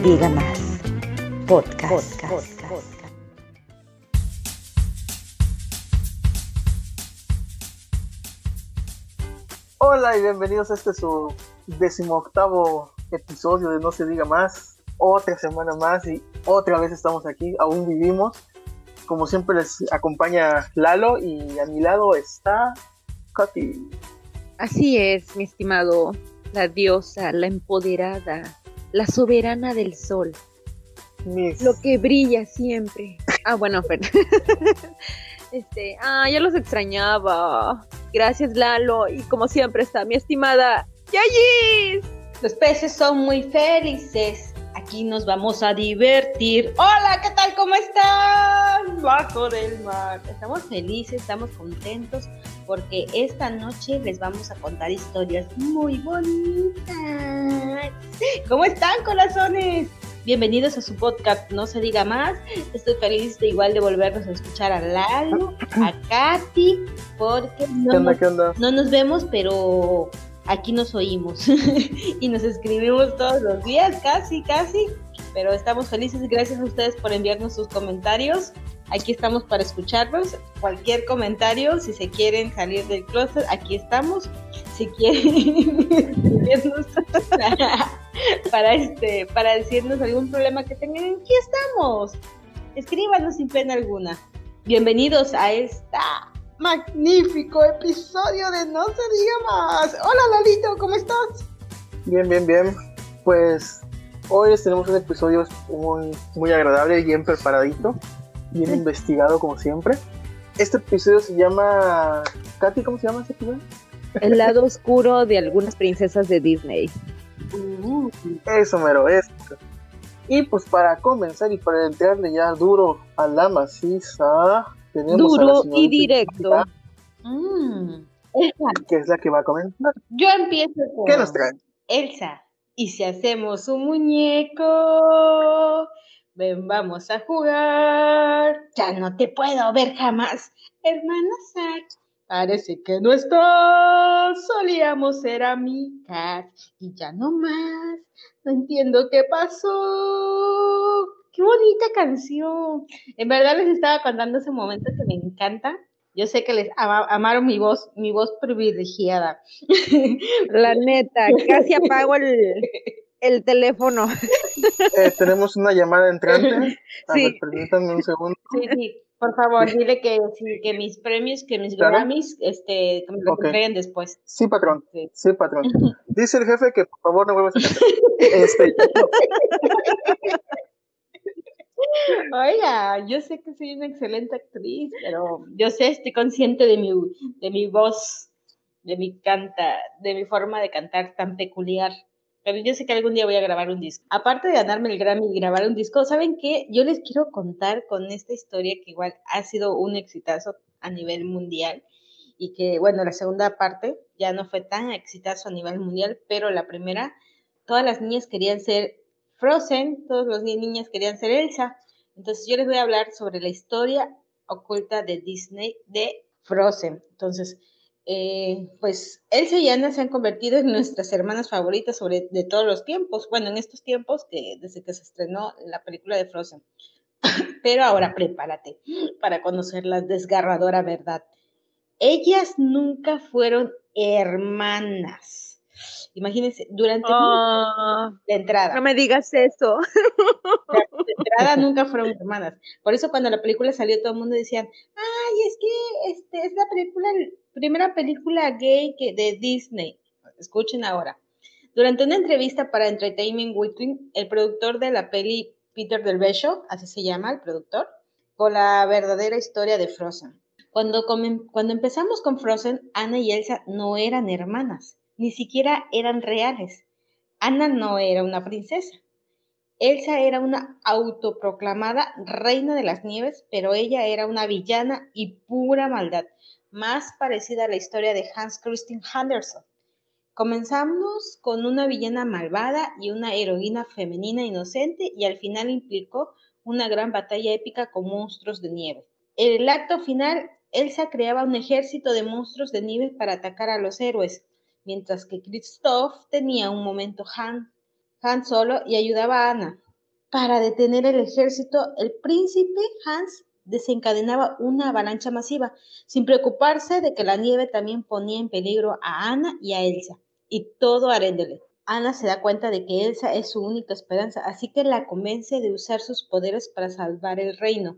No se diga más. Podcast. Hola y bienvenidos a este su decimoctavo episodio de No se diga más. Otra semana más y otra vez estamos aquí, aún vivimos. Como siempre les acompaña Lalo y a mi lado está Katy. Así es, mi estimado, la diosa, la empoderada, la soberana del sol, Mis- lo que brilla siempre. Ah, bueno, Fer. Este, ah, ya los extrañaba. Gracias, Lalo. Y como siempre está mi estimada Yayis. Los peces son muy felices. Aquí nos vamos a divertir. Hola, ¿qué tal? ¿Cómo están? Bajo del mar. Estamos felices, estamos contentos porque esta noche les vamos a contar historias muy bonitas. ¿Cómo están, corazones? Bienvenidos a su podcast No se diga más. Estoy feliz de igual de volvernos a escuchar a Lalo, a Katy, porque no ¿Qué onda? nos ¿Qué onda? no nos vemos, pero aquí nos oímos y nos escribimos todos los días, casi, casi. Pero estamos felices, gracias a ustedes por enviarnos sus comentarios. Aquí estamos para escucharlos. Cualquier comentario, si se quieren salir del closet, aquí estamos. Si quieren este, para decirnos algún problema que tengan, aquí estamos. Escríbanos sin pena alguna. Bienvenidos a esta magnífico episodio de No se diga más. Hola Lalito, ¿cómo estás? Bien, bien, bien. Pues hoy les tenemos un episodio muy, muy agradable, bien preparadito, bien investigado como siempre. Este episodio se llama... Katy, ¿cómo se llama este episodio? El lado oscuro de algunas princesas de Disney. Eso, mero, eso. Y pues para comenzar y para entrarle ya duro a la maciza, Duro y directo. Katy, Mm. Elsa, que es la que va a comentar. yo empiezo con ¿Qué nos trae? Elsa. Y si hacemos un muñeco, ven, vamos a jugar. Ya no te puedo ver jamás, hermana Zack. Parece que no estás. Solíamos ser amigas y ya no más. No entiendo qué pasó. Qué bonita canción. En verdad les estaba contando ese momento que me encanta. Yo sé que les ama- amaron mi voz, mi voz privilegiada. La neta, casi apago el, el teléfono. Eh, tenemos una llamada entrante. A Sí. ver, permítanme un segundo. Sí, sí, por favor, dile que, sí, que mis premios, que mis Claro. Grammys, este, que me lo Ok. entreguen después. Sí, patrón. Sí. Sí, patrón. Dice el jefe que por favor no vuelvas a cantar. Este, Oiga, yo sé que soy una excelente actriz, pero yo sé, estoy consciente de mi, de mi voz, de mi canta, de mi forma de cantar tan peculiar. Pero yo sé que algún día voy a grabar un disco. Aparte de ganarme el Grammy y grabar un disco, ¿saben qué? Yo les quiero contar con esta historia que igual ha sido un exitazo a nivel mundial y que, bueno, la segunda parte ya no fue tan exitazo a nivel mundial, pero la primera, todas las niñas querían ser Frozen, todos los ni- niñas querían ser Elsa. Entonces yo les voy a hablar sobre la historia oculta de Disney de Frozen. Entonces, eh, pues Elsa y Anna se han convertido en nuestras hermanas favoritas sobre de todos los tiempos. Bueno, en estos tiempos que desde que se estrenó la película de Frozen. Pero ahora prepárate para conocer la desgarradora verdad. Ellas nunca fueron hermanas. Imagínense, durante Ah, la entrada no me digas eso. de entrada nunca fueron hermanas. Por eso cuando la película salió todo el mundo decían, ay, es que este es la película, primera película gay que de Disney. Escuchen ahora. Durante una entrevista para Entertainment Weekly, el productor de la peli Peter Del Besho, así se llama el productor, con la verdadera historia de Frozen. Cuando, comen- cuando empezamos con Frozen, Anna y Elsa no eran hermanas, ni siquiera eran reales. Anna no era una princesa. Elsa era una autoproclamada reina de las nieves, pero ella era una villana y pura maldad, más parecida a la historia de Hans Christian Andersen. Comenzamos con una villana malvada y una heroína femenina inocente y al final implicó una gran batalla épica con monstruos de nieve. En el acto final, Elsa creaba un ejército de monstruos de nieve para atacar a los héroes, mientras que Kristoff tenía un momento Han solo y ayudaba a Ana. Para detener el ejército, el príncipe Hans desencadenaba una avalancha masiva, sin preocuparse de que la nieve también ponía en peligro a Ana y a Elsa, y todo Arendelle. Ana se da cuenta de que Elsa es su única esperanza, así que la convence de usar sus poderes para salvar el reino.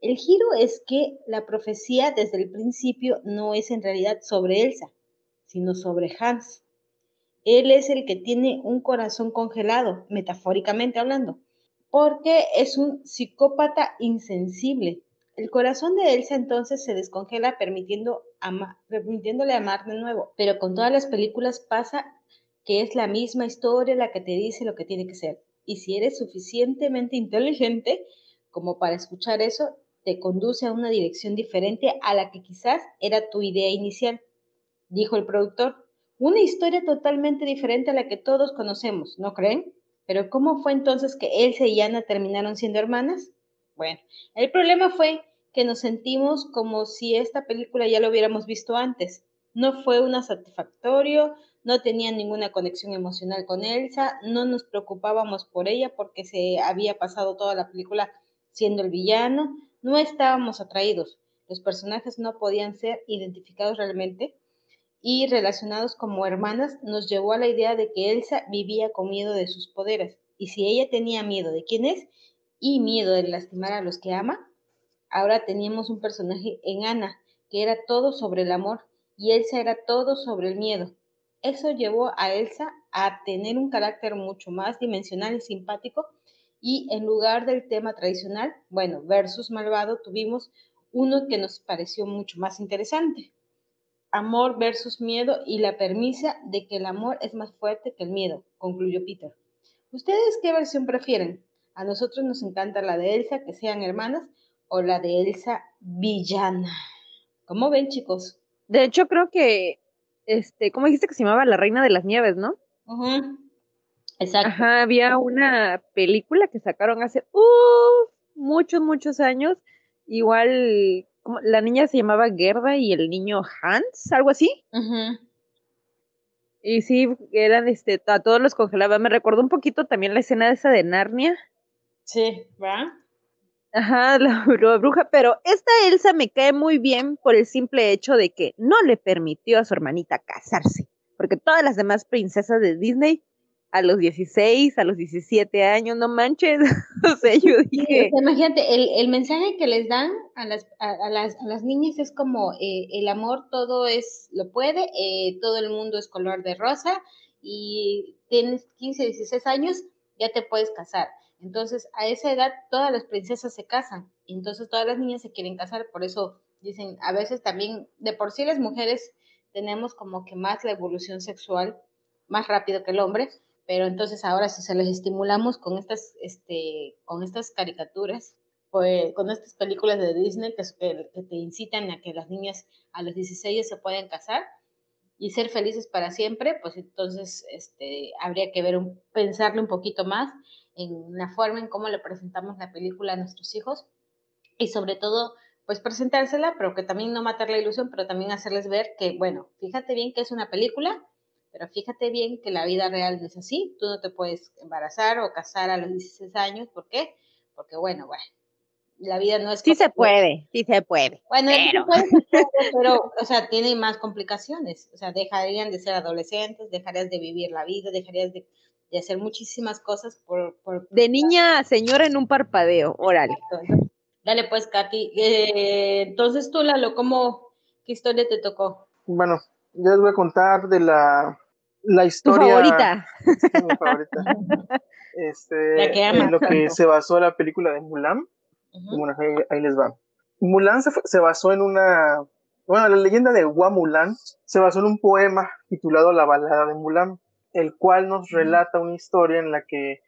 El giro es que la profecía desde el principio no es en realidad sobre Elsa, sino sobre Hans. Él es el que tiene un corazón congelado, metafóricamente hablando, porque es un psicópata insensible. El corazón de Elsa entonces se descongela permitiendo permitiéndole amar de nuevo, pero con todas las películas pasa que es la misma historia la que te dice lo que tiene que ser. Y si eres suficientemente inteligente como para escuchar eso, te conduce a una dirección diferente a la que quizás era tu idea inicial, dijo el productor. Una historia totalmente diferente a la que todos conocemos, ¿no creen? Pero ¿cómo fue entonces que Elsa y Ana terminaron siendo hermanas? Bueno, el problema fue que nos sentimos como si esta película ya lo hubiéramos visto antes. No fue una satisfactorio, no tenía ninguna conexión emocional con Elsa, no nos preocupábamos por ella porque se había pasado toda la película siendo el villano, no estábamos atraídos, los personajes no podían ser identificados realmente y relacionados como hermanas nos llevó a la idea de que Elsa vivía con miedo de sus poderes y si ella tenía miedo de quién es y miedo de lastimar a los que ama, ahora teníamos un personaje en Ana que era todo sobre el amor y Elsa era todo sobre el miedo. Eso llevó a Elsa a tener un carácter mucho más dimensional y simpático y en lugar del tema tradicional, bueno, versus malvado, tuvimos uno que nos pareció mucho más interesante. Amor versus miedo y la permisa de que el amor es más fuerte que el miedo, concluyó Peter. ¿Ustedes qué versión prefieren? A nosotros nos encanta la de Elsa, que sean hermanas, o la de Elsa villana. ¿Cómo ven, chicos? De hecho, creo que, este, ¿cómo dijiste que se llamaba La Reina de las Nieves, no? Ajá. Exacto. Ajá, había una película que sacaron hace uh, muchos, muchos años. Igual, la niña se llamaba Gerda y el niño Hans, algo así. Y sí, eran, este, a todos los congelaban. Me recordó un poquito también la escena esa de Narnia. Sí, ¿va? Ajá, la, la bruja, pero esta Elsa me cae muy bien por el simple hecho de que no le permitió a su hermanita casarse, porque todas las demás princesas de Disney a los 16, a los 17 años, no manches. o sea, yo dije. Sí, imagínate, el, el, mensaje que les dan a las, a, a las, a las niñas es como: eh, el amor todo es, lo puede, eh, todo el mundo es color de rosa y tienes 15, 16 años, ya te puedes casar. Entonces, a esa edad, todas las princesas se casan. Y entonces, todas las niñas se quieren casar. Por eso dicen, a veces también, de por sí las mujeres tenemos como que más la evolución sexual más rápido que el hombre pero entonces ahora si se les estimulamos con estas, este, con estas caricaturas, pues, con estas películas de Disney que, que, te incitan a que las niñas a los 16 se puedan casar y ser felices para siempre, pues entonces este, habría que ver un, pensarle un poquito más en la forma en cómo le presentamos la película a nuestros hijos y sobre todo pues presentársela, pero que también no matar la ilusión, pero también hacerles ver que, bueno, fíjate bien que es una película, pero fíjate bien que la vida real no es así. Tú no te puedes embarazar o casar a los 16 años. ¿Por qué? Porque, bueno, bueno, la vida no es... Sí se puede, sí se puede. Bueno, pero... Sí se puede, pero, o sea, tiene más complicaciones. O sea, dejarían de ser adolescentes, dejarías de vivir la vida, dejarías de, de hacer muchísimas cosas por, por... De niña a señora en un parpadeo, órale. Dale pues, Katy. Eh, entonces tú, Lalo, ¿cómo, qué historia te tocó? Bueno, ya les voy a contar de la la historia. Tu favorita. Sí, mi favorita. Este, La que amas en lo que se basó la película de Mulan. Bueno, ahí, ahí les va. Mulan se, se basó en una. Bueno, la leyenda de Hua Mulan se basó en un poema titulado La balada de Mulan, el cual nos relata una historia en la que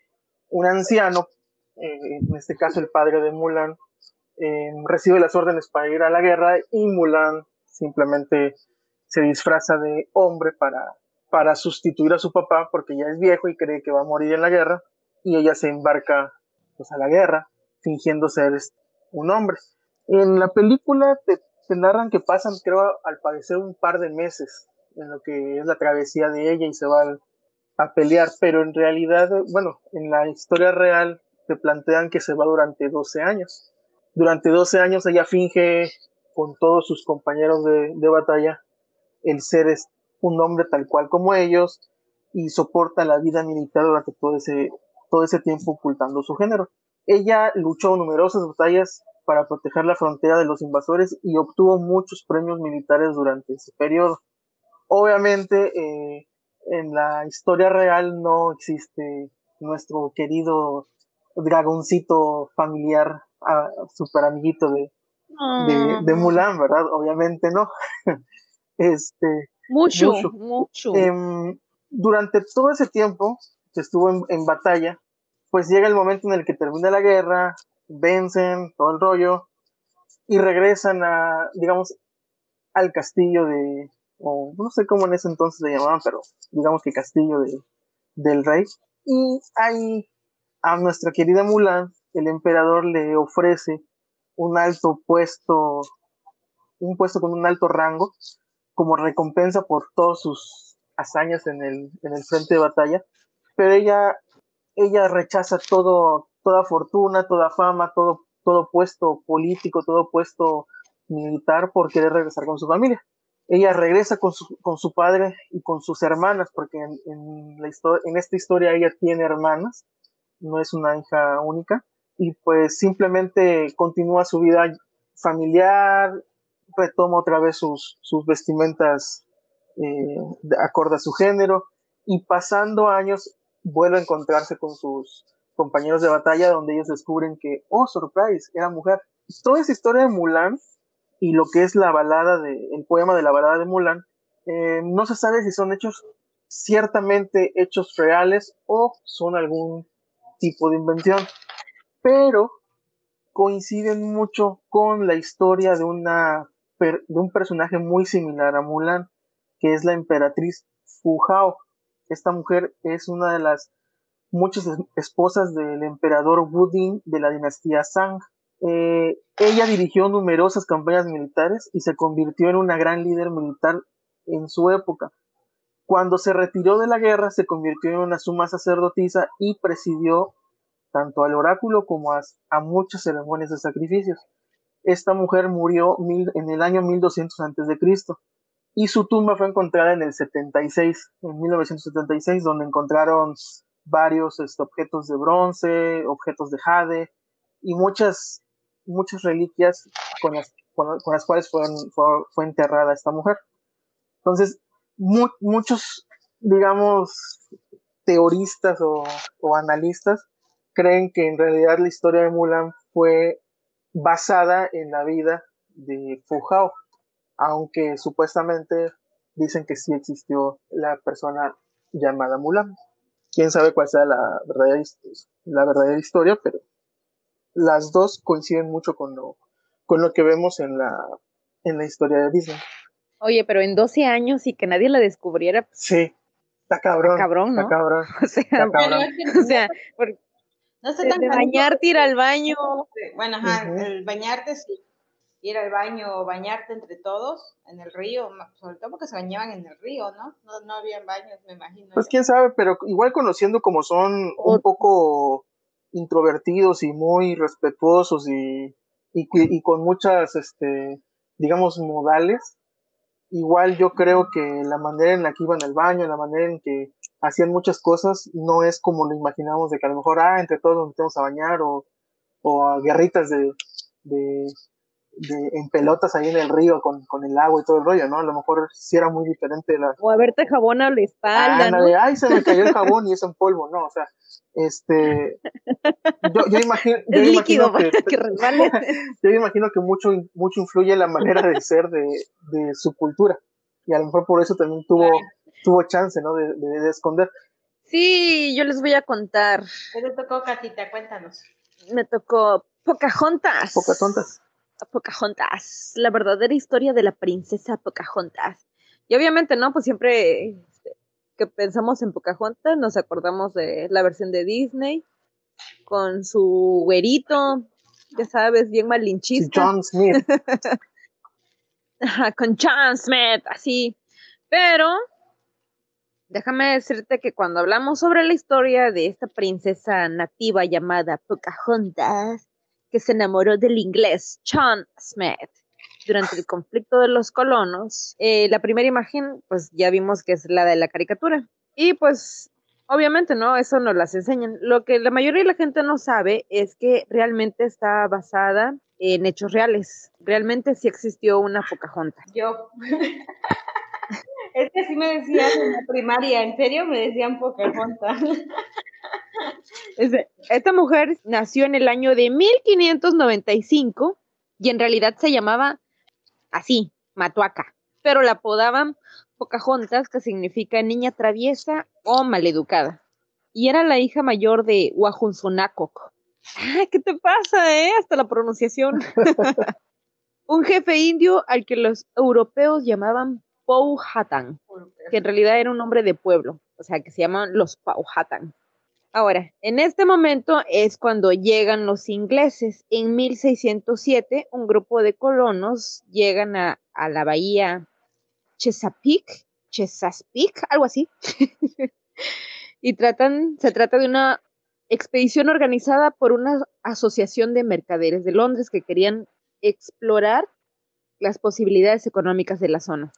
un anciano, eh, en este caso el padre de Mulan, eh, recibe las órdenes para ir a la guerra y Mulan simplemente se disfraza de hombre para, para sustituir a su papá porque ya es viejo y cree que va a morir en la guerra y ella se embarca pues, a la guerra fingiendo ser este, un hombre. En la película te, narran que pasan, creo, al parecer un par de meses en lo que es la travesía de ella y se va a pelear, pero en realidad, bueno, en la historia real te plantean que se va durante 12 años. Durante 12 años ella finge con todos sus compañeros de, de batalla el ser un hombre tal cual como ellos y soporta la vida militar durante todo ese, todo ese tiempo ocultando su género. Ella luchó numerosas batallas para proteger la frontera de los invasores y obtuvo muchos premios militares durante ese periodo. Obviamente, eh, en la historia real no existe nuestro querido dragoncito familiar, ah, super amiguito de, de, Mulan, ¿verdad? Obviamente no. este, mucho, mucho. Em, durante todo ese tiempo que estuvo en, en, batalla, pues llega el momento en el que termina la guerra, vencen todo el rollo y regresan a, digamos, al castillo de, o no sé cómo en ese entonces le llamaban, pero digamos que castillo de, del rey. Y ahí a nuestra querida Mulan, el emperador le ofrece un alto puesto, un puesto con un alto rango, como recompensa por todas sus hazañas en el, en el frente de batalla. Pero ella, ella rechaza todo, toda fortuna, toda fama, todo, todo puesto político, todo puesto militar por querer regresar con su familia ella regresa con su, con su padre y con sus hermanas, porque en, en, la en esta historia ella tiene hermanas, no es una hija única, y pues simplemente continúa su vida familiar, retoma otra vez sus, sus vestimentas eh, acorde a su género, y pasando años vuelve a encontrarse con sus compañeros de batalla, donde ellos descubren que, oh, surprise, era mujer. Toda esa historia de Mulan y lo que es la balada de, el poema de la balada de Mulan, eh, no se sabe si son hechos ciertamente hechos reales o son algún tipo de invención, pero coinciden mucho con la historia de una de un personaje muy similar a Mulan, que es la emperatriz Fu Hao. Esta mujer es una de las muchas esposas del emperador Wu Din de la dinastía Zhang. Eh, ella dirigió numerosas campañas militares y se convirtió en una gran líder militar en su época. Cuando se retiró de la guerra, se convirtió en una suma sacerdotisa y presidió tanto al oráculo como a, muchas ceremonias de sacrificios. Esta mujer murió en el año 1200 a.C. y su tumba fue encontrada en el 76, en 1976, donde encontraron varios este, objetos de bronce, objetos de jade y muchas muchas reliquias con las, con, las cuales fue, fue, enterrada esta mujer. Entonces, muchos, digamos, teoristas o, o, analistas creen que en realidad la historia de Mulan fue basada en la vida de Fujao, aunque supuestamente dicen que sí existió la persona llamada Mulan. Quién sabe cuál sea la verdadera, la verdadera historia, pero las dos coinciden mucho con lo, con lo que vemos en la, en la historia de Disney. Oye, pero en 12 años y que nadie la descubriera. Pues, sí, está cabrón. Está cabrón, ¿no? Está cabrón. O sea, está cabrón. o sea por, no sé tan de bañarte, ir al baño. Bueno, ajá, el bañarte sí. Ir al baño o bañarte entre todos en el río, sobre todo porque se bañaban en el río, ¿no? No, no había baños, me imagino. Pues quién sabe, pero igual conociendo como son un poco introvertidos y muy respetuosos y, y, con muchas, este, digamos, modales. Igual yo creo que la manera en la que iban al baño, la manera en que hacían muchas cosas, no es como lo imaginamos de que a lo mejor, ah, entre todos nos metemos a bañar o, o a guerritas de, de, en pelotas ahí en el río con, con, el agua y todo el rollo, ¿no? A lo mejor sí era muy diferente la... O a verte jabón a la espalda, ¿no? ay, se me cayó el jabón y es en polvo, ¿no? O sea, este... Yo, yo imagino... Yo es líquido que, que resbale. yo imagino que mucho, mucho influye la manera de ser de, de su cultura. Y a lo mejor por eso también tuvo, tuvo chance, ¿no? De, de, de esconder. Sí, yo les voy a contar. ¿Qué te tocó, Catita? Cuéntanos. Me tocó Pocahontas. Pocahontas. Pocahontas, la verdadera historia de la princesa Pocahontas. Y obviamente, ¿no? Pues siempre este, que pensamos en Pocahontas nos acordamos de la versión de Disney con su güerito, ya sabes, bien malinchista. John Smith. con John Smith, así. Pero Déjame decirte que cuando hablamos sobre la historia de esta princesa nativa llamada Pocahontas, que se enamoró del inglés John Smith durante el conflicto de los colonos, eh, la primera imagen, pues ya vimos que es la de la caricatura. Y pues, obviamente, ¿no? Eso nos las enseñan. Lo que la mayoría de la gente no sabe es que realmente está basada en hechos reales. Realmente sí existió una Pocahontas. Yo. es que sí me decían en la primaria, en serio me decían Pocahontas. Esta mujer nació en el año de 1595 y en realidad se llamaba así, Matuaca, pero la apodaban Pocahontas, que significa niña traviesa o maleducada. Y era la hija mayor de Wahunsonacoc. Ah, ¿qué te pasa, eh? Hasta la pronunciación. Un jefe indio al que los europeos llamaban Powhatan, que en realidad era un nombre de pueblo, o sea, que se llaman los Powhatan. Ahora, en este momento es cuando llegan los ingleses. En 1607, un grupo de colonos llegan a, a la bahía Chesapeake, Chesapeake, algo así. y tratan, se trata de una expedición organizada por una asociación de mercaderes de Londres que querían explorar las posibilidades económicas de la zona.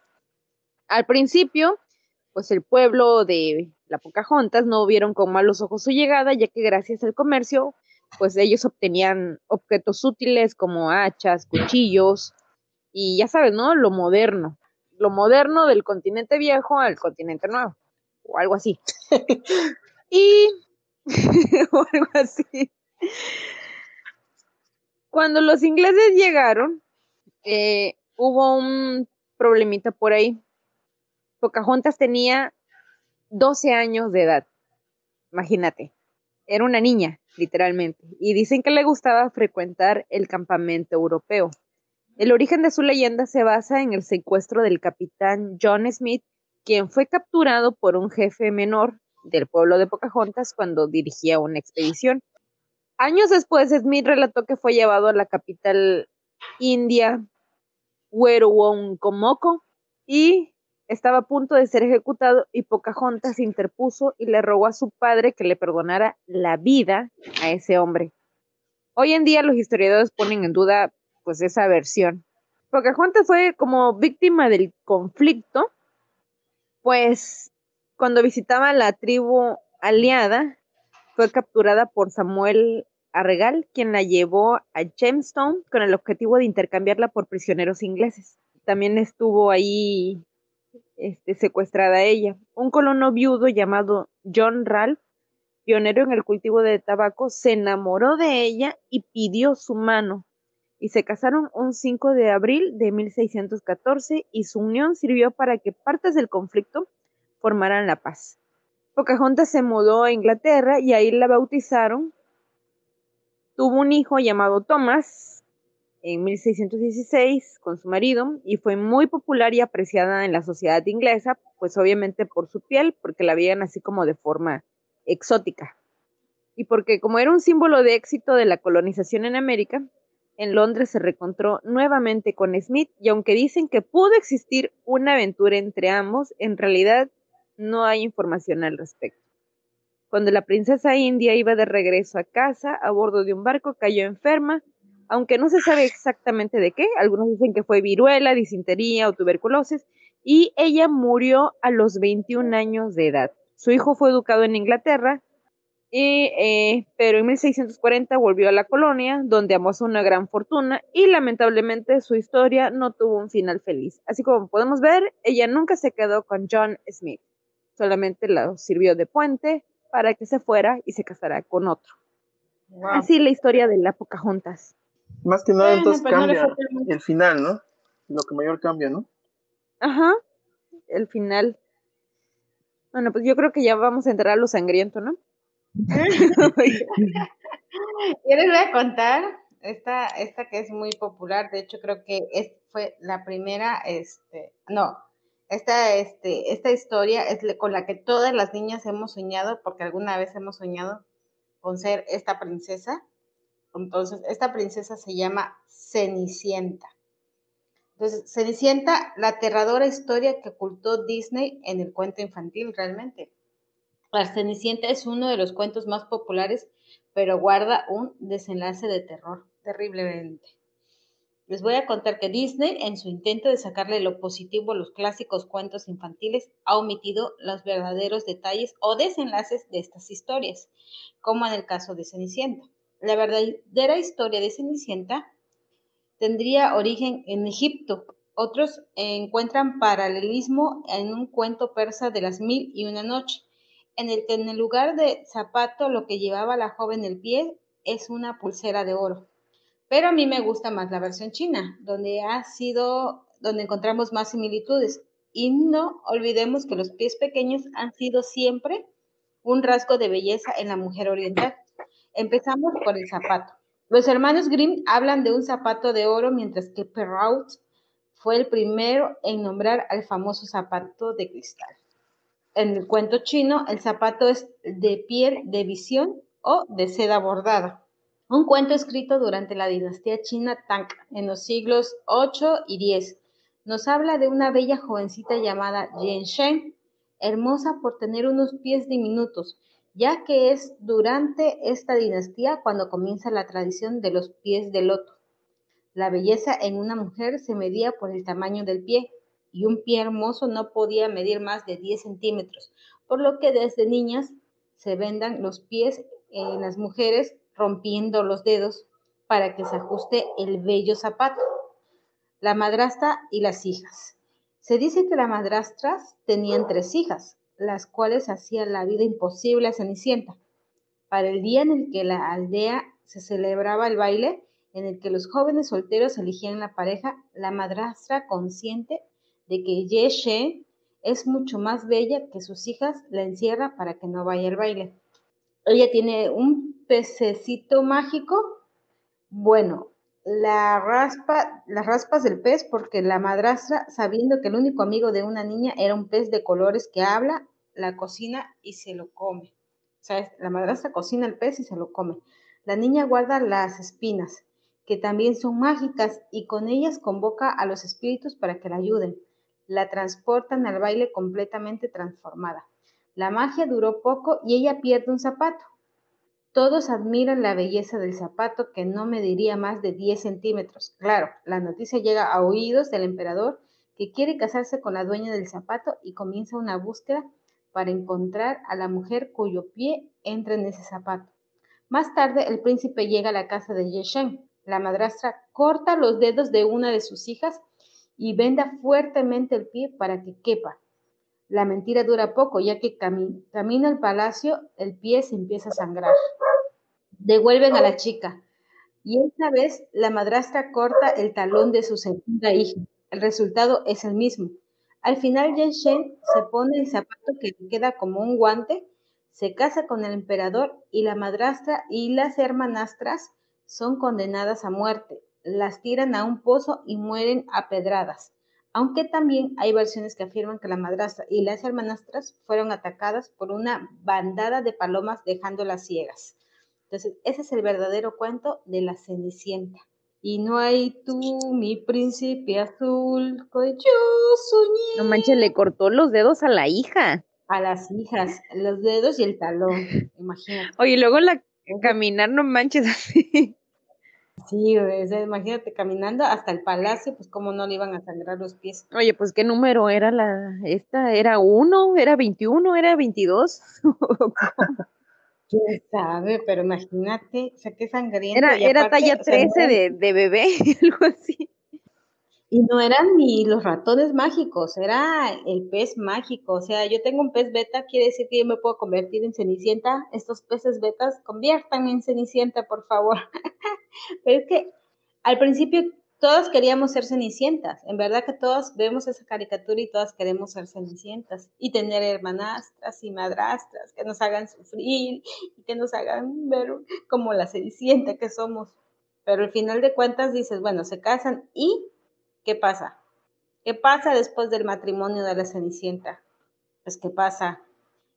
Al principio, pues el pueblo de la Pocahontas no vieron con malos ojos su llegada, ya que gracias al comercio, pues ellos obtenían objetos útiles como hachas, cuchillos y ya sabes, ¿no? Lo moderno lo moderno del continente viejo al continente nuevo, o algo así. y, o algo así. Cuando los ingleses llegaron, eh, hubo un problemita por ahí. Pocahontas tenía 12 años de edad. Imagínate, era una niña, literalmente. Y dicen que le gustaba frecuentar el campamento europeo. El origen de su leyenda se basa en el secuestro del capitán John Smith, quien fue capturado por un jefe menor del pueblo de Pocahontas cuando dirigía una expedición. Años después, Smith relató que fue llevado a la capital india, Hueruoncomoko, y estaba a punto de ser ejecutado y Pocahontas interpuso y le rogó a su padre que le perdonara la vida a ese hombre. Hoy en día los historiadores ponen en duda pues esa versión. Pocahontas fue como víctima del conflicto, pues cuando visitaba la tribu aliada, fue capturada por Samuel Arregal, quien la llevó a Jamestown con el objetivo de intercambiarla por prisioneros ingleses. También estuvo ahí este, secuestrada ella. Un colono viudo llamado John Ralph, pionero en el cultivo de tabaco, se enamoró de ella y pidió su mano y se casaron un 5 de abril de 1614 y su unión sirvió para que partes del conflicto formaran la paz. Pocahontas se mudó a Inglaterra y ahí la bautizaron. Tuvo un hijo llamado Thomas en 1616 con su marido y fue muy popular y apreciada en la sociedad inglesa, pues obviamente por su piel, porque la veían así como de forma exótica. Y porque como era un símbolo de éxito de la colonización en América, en Londres se reencontró nuevamente con Smith y aunque dicen que pudo existir una aventura entre ambos, en realidad no hay información al respecto. Cuando la princesa india iba de regreso a casa a bordo de un barco cayó enferma, aunque no se sabe exactamente de qué, algunos dicen que fue viruela, disentería o tuberculosis, y ella murió a los 21 años de edad. Su hijo fue educado en Inglaterra eh, pero en 1640 volvió a la colonia, donde amasó una gran fortuna y lamentablemente su historia no tuvo un final feliz. Así como podemos ver, ella nunca se quedó con John Smith, solamente la sirvió de puente para que se fuera y se casara con otro. Así la historia de la Pocahontas. Más que nada, entonces pues cambia el final, ¿no? Lo que mayor cambia, ¿no? Ajá, el final. Bueno, pues yo creo que ya vamos a entrar a lo sangriento, ¿no? Yo les voy a contar esta, esta que es muy popular, de hecho creo que es, fue la primera, este, no, esta, este, esta historia es con la que todas las niñas hemos soñado, porque alguna vez hemos soñado con ser esta princesa. Entonces, esta princesa se llama Cenicienta. Entonces, Cenicienta, la aterradora historia que ocultó Disney en el cuento infantil realmente. La Cenicienta es uno de los cuentos más populares, pero guarda un desenlace de terror terriblemente. Les voy a contar que Disney, en su intento de sacarle lo positivo a los clásicos cuentos infantiles, ha omitido los verdaderos detalles o desenlaces de estas historias, como en el caso de Cenicienta. La verdadera historia de Cenicienta tendría origen en Egipto. Otros encuentran paralelismo en un cuento persa de las mil y una noche, en el que en lugar de zapato lo que llevaba la joven el pie es una pulsera de oro. Pero a mí me gusta más la versión china, donde ha sido, donde encontramos más similitudes. Y no olvidemos que los pies pequeños han sido siempre un rasgo de belleza en la mujer oriental. Empezamos por el zapato. Los hermanos Grimm hablan de un zapato de oro, mientras que Perrault fue el primero en nombrar al famoso zapato de cristal. En el cuento chino, el zapato es de piel de visión o de seda bordada un cuento escrito durante la dinastía china Tang en los siglos 8 y 10. Nos habla de una bella jovencita llamada Yen Shen, hermosa por tener unos pies diminutos, ya que es durante esta dinastía cuando comienza la tradición de los pies de loto. La belleza en una mujer se medía por el tamaño del pie, y un pie hermoso no podía medir más de 10 centímetros, por lo que desde niñas se vendan los pies en las mujeres rompiendo los dedos para que se ajuste el bello zapato. La madrastra y las hijas. Se dice que las madrastras tenían tres hijas, las cuales hacían la vida imposible a Cenicienta. Para el día en el que la aldea se celebraba el baile, en el que los jóvenes solteros eligían la pareja, la madrastra consciente de que Ye es mucho más bella que sus hijas, la encierra para que no vaya al baile. Ella tiene un pececito mágico? Bueno, la raspa, las raspas del pez porque la madrastra, sabiendo que el único amigo de una niña era un pez de colores que habla, la cocina y se lo come. La madrastra cocina el pez y se lo come. La niña guarda las espinas, que también son mágicas, y con ellas convoca a los espíritus para que la ayuden. La transportan al baile completamente transformada. La magia duró poco y ella pierde un zapato. Todos admiran la belleza del zapato que no mediría más de 10 centímetros. Claro, la noticia llega a oídos del emperador que quiere casarse con la dueña del zapato y comienza una búsqueda para encontrar a la mujer cuyo pie entra en ese zapato. Más tarde, el príncipe llega a la casa de Yeshen. La madrastra corta los dedos de una de sus hijas y venda fuertemente el pie para que quepa. La mentira dura poco, ya que camina al palacio, el pie se empieza a sangrar devuelven a la chica. Y esta vez la madrastra corta el talón de su segunda hija. El resultado es el mismo. Al final Yen Shen se pone el zapato que le queda como un guante, se casa con el emperador y la madrastra y las hermanastras son condenadas a muerte. Las tiran a un pozo y mueren a pedradas. Aunque también hay versiones que afirman que la madrastra y las hermanastras fueron atacadas por una bandada de palomas dejándolas ciegas. Entonces, ese es el verdadero cuento de la Cenicienta. Y no hay tú, mi príncipe azul, que yo soñé. No manches, le cortó los dedos a la hija. A las hijas, los dedos y el talón, imagínate. Oye, luego la caminar, no manches así. Sí, imagínate caminando hasta el palacio, pues cómo no le iban a sangrar los pies. Oye, pues qué número era la, esta, era uno, era 21, era 22. ¿Quién sabe? Pero imagínate, o sea, qué sangriento. Era, era talla 13 de, de bebé, algo así. Y no eran ni los ratones mágicos, era el pez mágico. O sea, yo tengo un pez beta, quiere decir que yo me puedo convertir en cenicienta. Estos peces betas, conviértanme en cenicienta, por favor. Pero es que al principio todos queríamos ser cenicientas. En verdad que todos vemos esa caricatura y todas queremos ser cenicientas y tener hermanastras y madrastras que nos hagan sufrir y que nos hagan ver como la cenicienta que somos. Pero al final de cuentas dices, bueno, se casan y ¿qué pasa? ¿Qué pasa después del matrimonio de la cenicienta? Pues ¿qué pasa?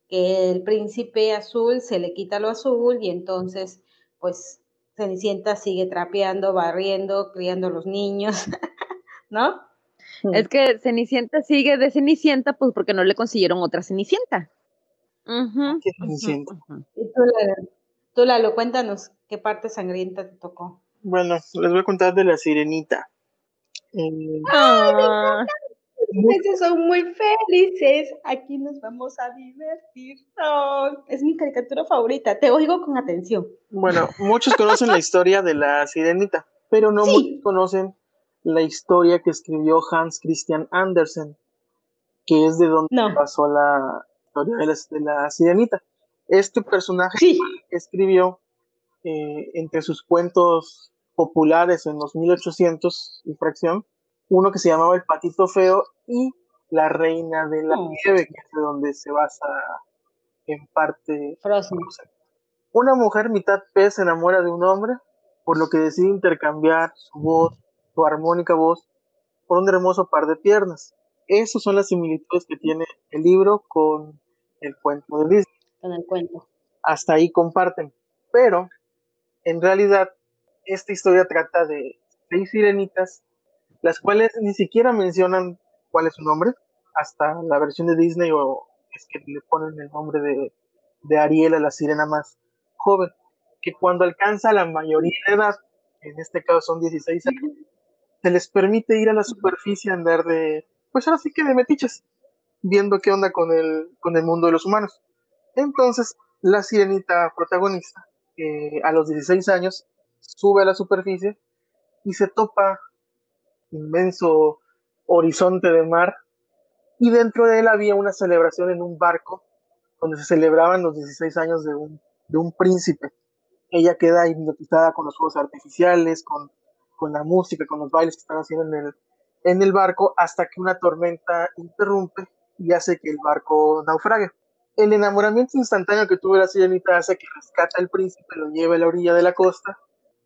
Que el príncipe azul se le quita lo azul y entonces pues Cenicienta sigue trapeando, barriendo, criando a los niños, ¿no? Es que Cenicienta sigue de Cenicienta, pues porque no le consiguieron otra Cenicienta. ¿Qué Cenicienta? ujú. Y tú, Lalo, tú, Lalo, cuéntanos qué parte sangrienta te tocó. Bueno, les voy a contar de la sirenita. Eh, Ah, Esos son muy felices. Aquí nos vamos a divertir. Oh, es mi caricatura favorita. Te oigo con atención. bueno, muchos conocen la historia de la sirenita, pero no Sí. muchos conocen la historia que escribió Hans Christian Andersen, que es de donde No. pasó la historia de la, de la sirenita. Este personaje Sí. escribió eh, entre sus cuentos populares en los 1800 y fracción, uno que se llamaba El Patito Feo y La Reina de la Oh. Nieve, que es de donde se basa en parte Frozen. una mujer mitad pez se enamora de un hombre, por lo que decide intercambiar su voz, su armónica voz, por un hermoso par de piernas. Esas son las similitudes que tiene el libro con el cuento de Disney. Con el cuento. Hasta ahí comparten. Pero, en realidad, esta historia trata de seis sirenitas, las cuales ni siquiera mencionan cuál es su nombre, hasta la versión de Disney o es que le ponen el nombre de, de Ariel a la sirena más joven, que cuando alcanza la mayoría de edad, en este caso son 16 años, se les permite ir a la superficie a andar de, pues ahora sí que de metiches, viendo qué onda con el, con el mundo de los humanos. Entonces, la sirenita protagonista, eh, a los 16 años, sube a la superficie y se topa inmenso horizonte de mar y dentro de él había una celebración en un barco donde se celebraban los 16 años de un, de un príncipe. Ella queda hipnotizada con los juegos artificiales, con, con la música, con los bailes que están haciendo en el, en el barco, hasta que una tormenta interrumpe y hace que el barco naufrague. El enamoramiento instantáneo que tuvo la sirenita hace que rescata al príncipe, lo lleva a la orilla de la costa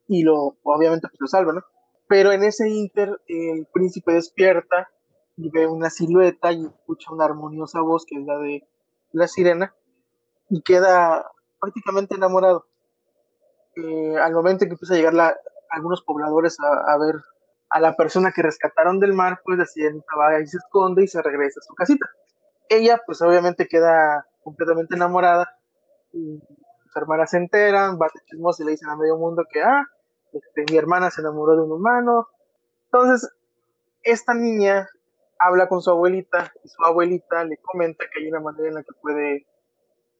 y lo, obviamente, pues lo salva, ¿no? Pero en ese inter, el príncipe despierta y ve una silueta y escucha una armoniosa voz que es la de la sirena y queda prácticamente enamorado. Eh, al momento en que empieza a llegar la, algunos pobladores a, a, ver a la persona que rescataron del mar, pues la sirenita va y se esconde y se regresa a su casita. Ella, pues obviamente queda completamente enamorada y sus hermanas se enteran, van de chismos y le dicen a medio mundo que, ah, este, mi hermana se enamoró de un humano. Entonces, esta niña habla con su abuelita y su abuelita le comenta que hay una manera en la que puede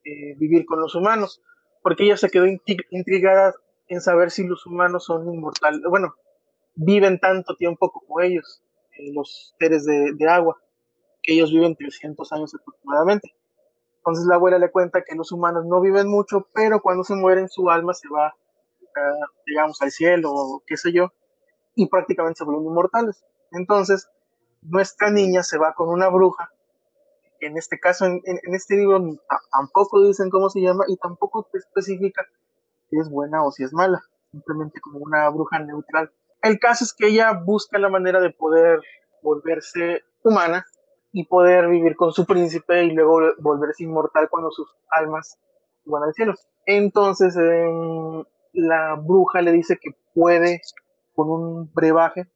eh, vivir con los humanos, porque ella se quedó intrigada en saber si los humanos son inmortales, bueno, viven tanto tiempo como ellos, eh, los seres de, agua, que ellos viven 300 años aproximadamente. Entonces la abuela le cuenta que los humanos no viven mucho, pero cuando se mueren su alma se va, uh, digamos, al cielo o qué sé yo, y prácticamente se vuelven inmortales. Entonces, nuestra niña se va con una bruja, en este caso, en este libro tampoco dicen cómo se llama y tampoco te especifica si es buena o si es mala, simplemente como una bruja neutral. El caso es que ella busca la manera de poder volverse humana y poder vivir con su príncipe y luego volverse inmortal cuando sus almas van al cielo. Entonces eh, la bruja le dice que puede, con un brebaje,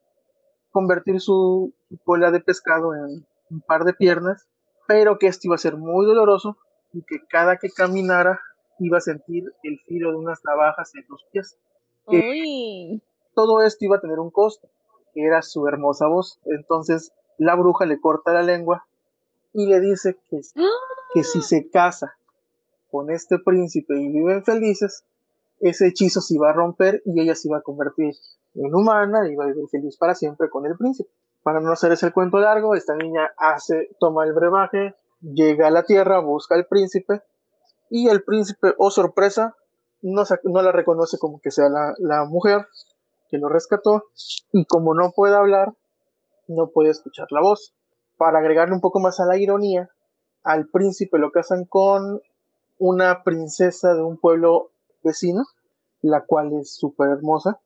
convertir su, su cola de pescado en un par de piernas, pero que esto iba a ser muy doloroso y que cada que caminara iba a sentir el filo de unas navajas en los pies. Uy. Todo esto iba a tener un costo, que era su hermosa voz. Entonces la bruja le corta la lengua y le dice que, que si se casa con este príncipe y viven felices, ese hechizo se iba a romper y ella se iba a convertir en humana y iba a vivir feliz para siempre con el príncipe. Para no hacer ese cuento largo, esta niña hace, toma el brebaje, llega a la tierra, busca al príncipe y el príncipe, oh sorpresa, no, no la reconoce como que sea la, la mujer que lo rescató y como no puede hablar, no puede escuchar la voz. Para agregarle un poco más a la ironía, al príncipe lo casan con una princesa de un pueblo vecino, la cual es súper hermosa,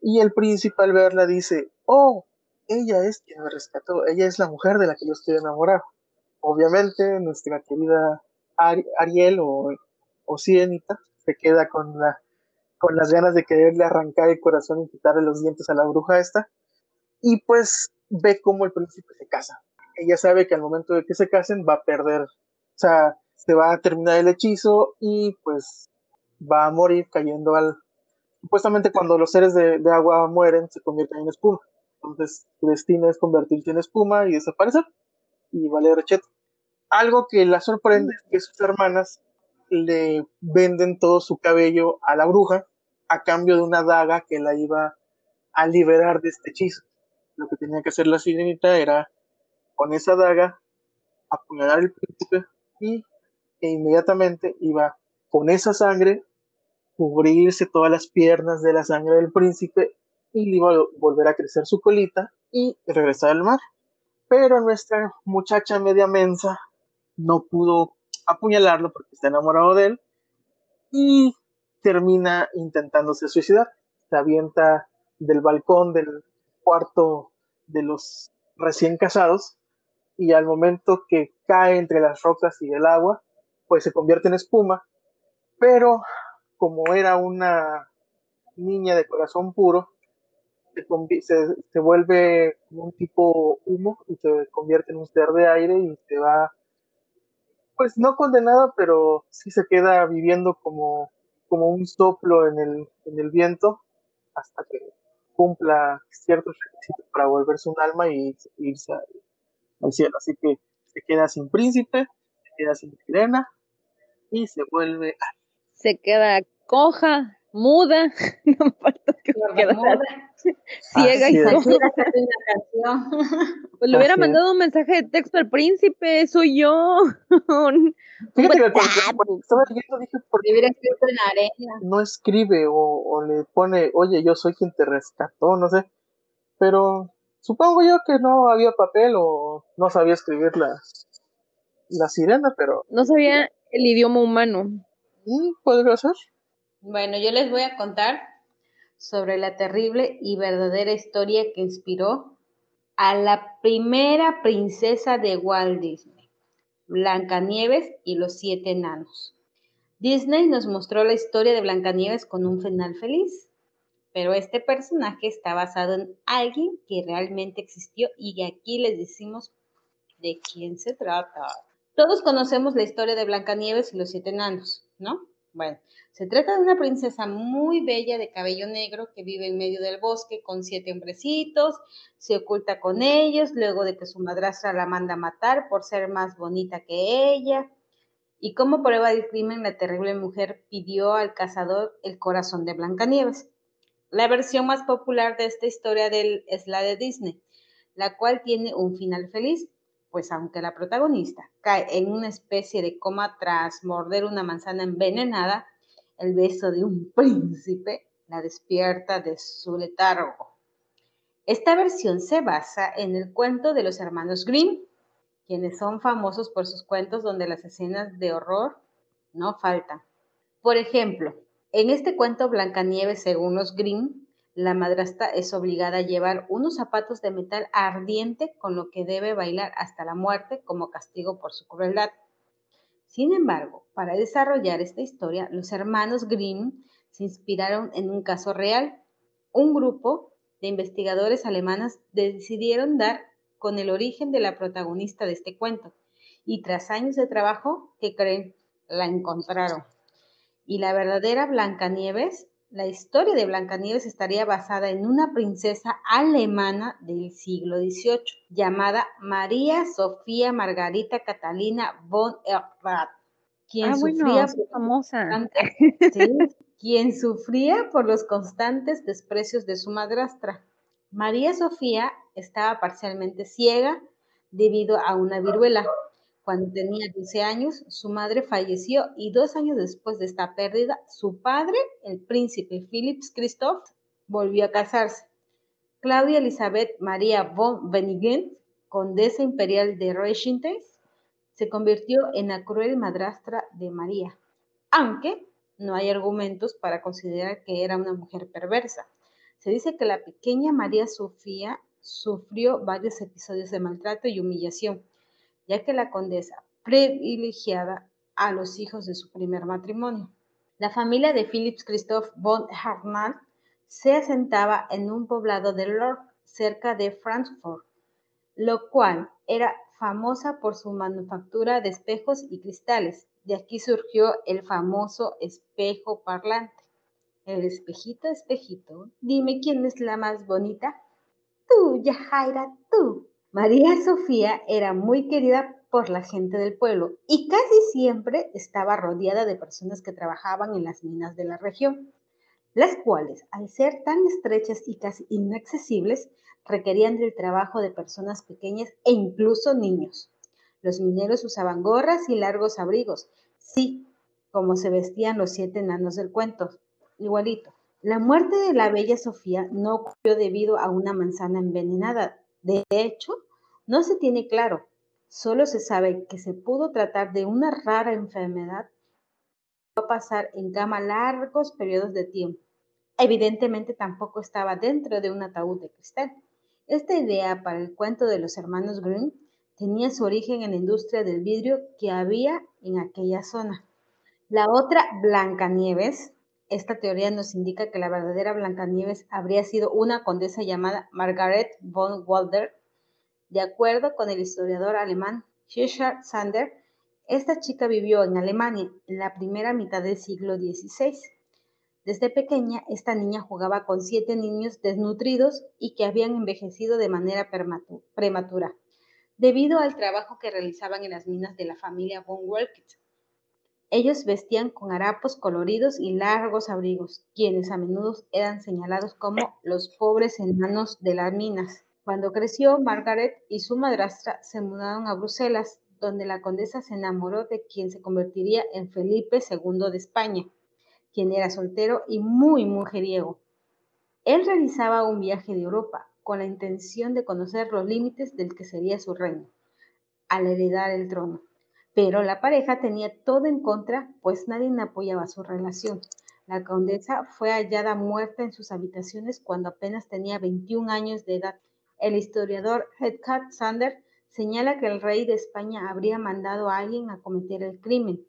y el príncipe al verla dice, oh, ella es quien me rescató, ella es la mujer de la que yo estoy enamorado. Obviamente nuestra querida Ari Ariel o, o Sirenita se queda con, la, con las ganas de quererle arrancar el corazón y quitarle los dientes a la bruja esta, y pues ve cómo el príncipe se casa. Ella sabe que al momento de que se casen va a perder, o sea, se va a terminar el hechizo y pues va a morir cayendo al... Supuestamente cuando los seres de, de agua mueren se convierten en espuma. Entonces su destino es convertirse en espuma y desaparecer y valer recheto. Algo que la sorprende es que sus hermanas le venden todo su cabello a la bruja a cambio de una daga que la iba a liberar de este hechizo. Lo que tenía que hacer la sirenita era con esa daga apuñalar al príncipe y e inmediatamente iba con esa sangre cubrirse todas las piernas de la sangre del príncipe y le iba a volver a crecer su colita y regresar al mar. Pero nuestra muchacha media mensa no pudo apuñalarlo porque está enamorado de él y termina intentándose suicidar. Se avienta del balcón del cuarto de los recién casados y al momento que cae entre las rocas y el agua, pues se convierte en espuma, pero como era una niña de corazón puro, se, se, vuelve un tipo humo y se convierte en un ser de aire y se va, pues no condenada, pero sí se queda viviendo como, como un soplo en el, en el viento hasta que cumpla ciertos requisitos para volverse un alma y irse al, cielo. Así que se queda sin príncipe, se queda sin sirena y se vuelve Se queda coja, muda, no importa que ciega y sorda. Pues le hubiera mandado un mensaje de texto al príncipe, soy yo. Fíjate que cuando, estaba leyendo dije, ¿por qué en arena. no escribe o, o, le pone, oye, yo soy quien te rescató, no sé. Pero supongo yo que no había papel o no sabía escribir la, la sirena, pero... No sabía el idioma humano. Mm, podría ser. Bueno, yo les voy a contar sobre la terrible y verdadera historia que inspiró a la primera princesa de Walt Disney, Blancanieves y los siete enanos. Disney nos mostró la historia de Blancanieves con un final feliz, pero este personaje está basado en alguien que realmente existió y aquí les decimos de quién se trata. Todos conocemos la historia de Blancanieves y los siete enanos, ¿no? Bueno, se trata de una princesa muy bella de cabello negro que vive en medio del bosque con siete hombrecitos, se oculta con ellos luego de que su madrastra la manda a matar por ser más bonita que ella. Y como prueba del crimen, la terrible mujer pidió al cazador el corazón de Blancanieves. La versión más popular de esta historia es la de Disney, la cual tiene un final feliz, pues aunque la protagonista cae en una especie de coma tras morder una manzana envenenada, el beso de un príncipe la despierta de su letargo. Esta versión se basa en el cuento de los hermanos Grimm, quienes son famosos por sus cuentos donde las escenas de horror no faltan. Por ejemplo, en este cuento Blancanieves, según los Grimm, la madrastra es obligada a llevar unos zapatos de metal ardiente con lo que debe bailar hasta la muerte como castigo por su crueldad. Sin embargo, para desarrollar esta historia, los hermanos Grimm se inspiraron en un caso real. Un grupo de investigadores alemanes decidieron dar con el origen de la protagonista de este cuento y tras años de trabajo, ¿qué creen? La encontraron. Y la verdadera Blancanieves la historia de Blancanieves estaría basada en una princesa alemana del siglo XVIII llamada María Sofía Margarita Catalina von Errath, quien ah, sufría famosa. quien sufría por los constantes desprecios de su madrastra. María Sofía estaba parcialmente ciega debido a una viruela cuando tenía 12 años, su madre falleció y dos años después de esta pérdida, su padre, el príncipe Philips Christoph, volvió a casarse. Claudia Elizabeth María von Benigen, condesa imperial de Reichenstein, se convirtió en la cruel madrastra de María, aunque no hay argumentos para considerar que era una mujer perversa. Se dice que la pequeña María Sofía sufrió varios episodios de maltrato y humillación ya que la condesa privilegiada a los hijos de su primer matrimonio. La familia de Philips Christoph von Hartmann se asentaba en un poblado de Lorp, cerca de Frankfurt, lo cual era famosa por su manufactura de espejos y cristales. De aquí surgió el famoso espejo parlante. El espejito, espejito, dime quién es la más bonita. Tú, Yajaira, tú. María Sofía era muy querida por la gente del pueblo y casi siempre estaba rodeada de personas que trabajaban en las minas de la región, las cuales, al ser tan estrechas y casi inaccesibles, requerían del trabajo de personas pequeñas e incluso niños. Los mineros usaban gorras y largos abrigos, sí, como se vestían los siete enanos del cuento, igualito. La muerte de la bella Sofía no ocurrió debido a una manzana envenenada. De hecho, no se tiene claro. Solo se sabe que se pudo tratar de una rara enfermedad que a pasar en cama largos periodos de tiempo. Evidentemente tampoco estaba dentro de un ataúd de cristal. Esta idea para el cuento de los hermanos Grimm tenía su origen en la industria del vidrio que había en aquella zona. La otra, Blancanieves. Esta teoría nos indica que la verdadera Blancanieves habría sido una condesa llamada Margaret von Walder. De acuerdo con el historiador alemán Richard Sander, esta chica vivió en Alemania en la primera mitad del siglo XVI. Desde pequeña, esta niña jugaba con siete niños desnutridos y que habían envejecido de manera prematura, debido al trabajo que realizaban en las minas de la familia von Wolkitz. Ellos vestían con harapos coloridos y largos abrigos, quienes a menudo eran señalados como los pobres enanos de las minas. Cuando creció, Margaret y su madrastra se mudaron a Bruselas, donde la condesa se enamoró de quien se convertiría en Felipe II de España quien era soltero y muy mujeriego. Él realizaba un viaje de Europa con la intención de conocer los límites del que sería su reino, al heredar el trono. Pero la pareja tenía todo en contra, pues nadie apoyaba su relación. La condesa fue hallada muerta en sus habitaciones cuando apenas tenía 21 años de edad. El historiador Edgar Sander señala que el rey de España habría mandado a alguien a cometer el crimen,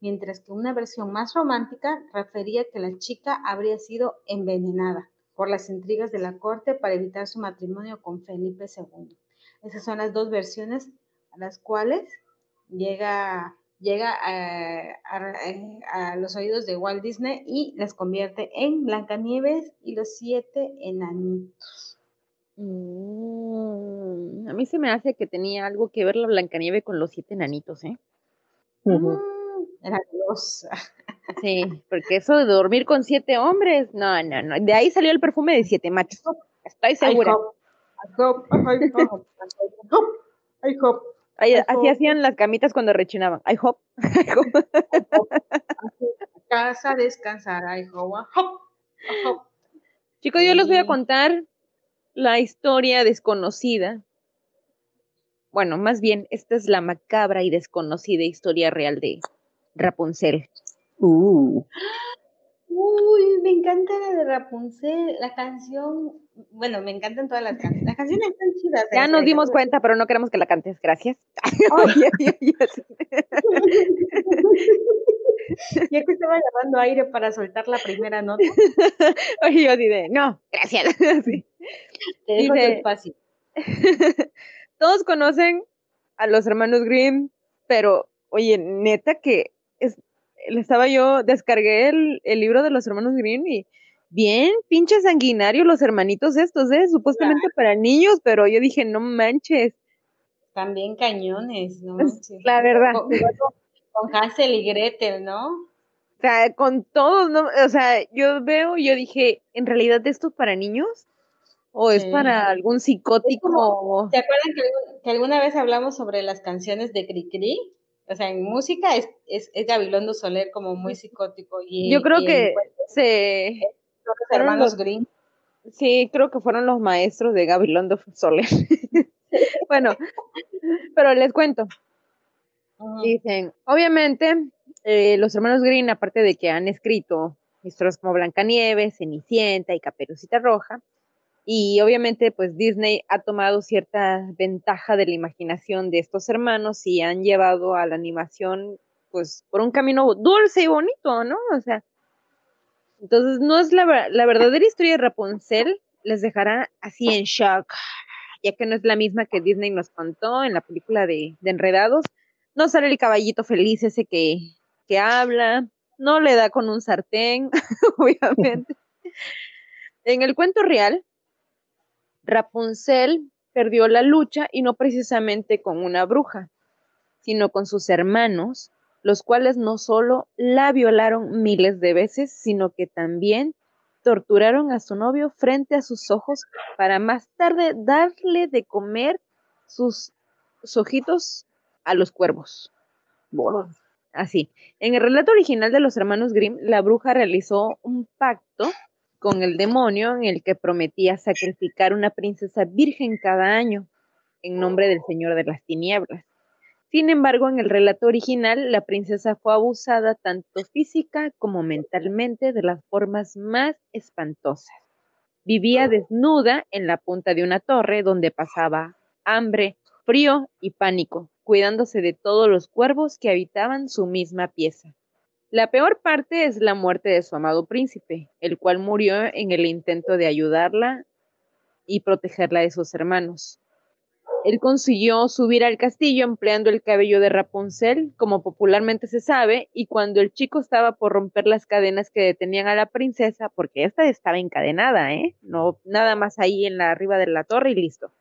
mientras que una versión más romántica refería que la chica habría sido envenenada por las intrigas de la corte para evitar su matrimonio con Felipe II. Esas son las dos versiones a las cuales llega, llega a, los oídos de Walt Disney y las convierte en Blancanieves y los siete enanitos. Mm, a mí se me hace que tenía algo que ver la Blancanieve con los siete enanitos, ¿eh? Era Dios. Sí, porque eso de dormir con siete hombres, no, no, no. De ahí salió el perfume de siete machos. Estoy segura. I hope. así hacían las camitas cuando rechinaban. I hope. Casa descansar. I hope. Chicos, yo les voy a contar la historia desconocida. Bueno, más bien, esta es la macabra y desconocida historia real de Rapunzel. Uh. Uy, me encanta la de Rapunzel, la canción, bueno, me encantan todas las canciones, las canciones están chidas. Ya nos dimos cuenta, pero no queremos que la cantes, gracias. ya que estaba llevando aire para soltar la primera nota. Oye, yo dije, no, gracias. Te dejo espacio. Todos conocen a los hermanos Grimm, pero oye, neta que estaba yo, descargué el, libro de los hermanos Green y bien pinche sanguinario los hermanitos estos, ¿eh? Supuestamente para niños, pero yo dije, no manches. También cañones, ¿no? La verdad. Con, Hansel y Gretel, ¿no? O sea, con todos, ¿no? O sea, yo veo, yo dije, ¿en realidad esto es para niños? ¿O es para algún psicótico? ¿Te acuerdan que, que, alguna vez hablamos sobre las canciones de Cricri? o sea, en música es, es, es Gabilondo Soler como muy psicótico. Y, Yo creo que se... Los hermanos Green. Sí, creo que fueron los maestros de Gabilondo Soler. bueno, pero les cuento. Dicen, obviamente, eh, los hermanos Green, aparte de que han escrito historias como Blancanieves, Cenicienta y Caperucita Roja, y obviamente, pues Disney ha tomado cierta ventaja de la imaginación de estos hermanos y han llevado a la animación, pues, por un camino dulce y bonito, ¿no? O sea, entonces no es la, la verdadera historia de Rapunzel, les dejará así en shock. ya que no es la misma que Disney nos contó en la película de, de Enredados. No sale el caballito feliz ese que, que habla, no le da con un sartén, obviamente. en el cuento real, Rapunzel perdió la lucha y no precisamente con una bruja, sino con sus hermanos, los cuales no solo la violaron miles de veces, sino que también torturaron a su novio frente a sus ojos para más tarde darle de comer sus, ojitos a los cuervos. Bueno, Así, en el relato original de los hermanos Grimm, la bruja realizó un pacto con el demonio en el que prometía sacrificar una princesa virgen cada año en nombre del Señor de las Tinieblas. Sin embargo, en el relato original, la princesa fue abusada tanto física como mentalmente de las formas más espantosas. Vivía desnuda en la punta de una torre donde pasaba hambre, frío y pánico, cuidándose de todos los cuervos que habitaban su misma pieza. La peor parte es la muerte de su amado príncipe, el cual murió en el intento de ayudarla y protegerla de sus hermanos. Él consiguió subir al castillo empleando el cabello de Rapunzel, como popularmente se sabe, y cuando el chico estaba por romper las cadenas que detenían a la princesa, porque esta estaba encadenada, ¿eh? No, nada más ahí en la arriba de la torre y listo.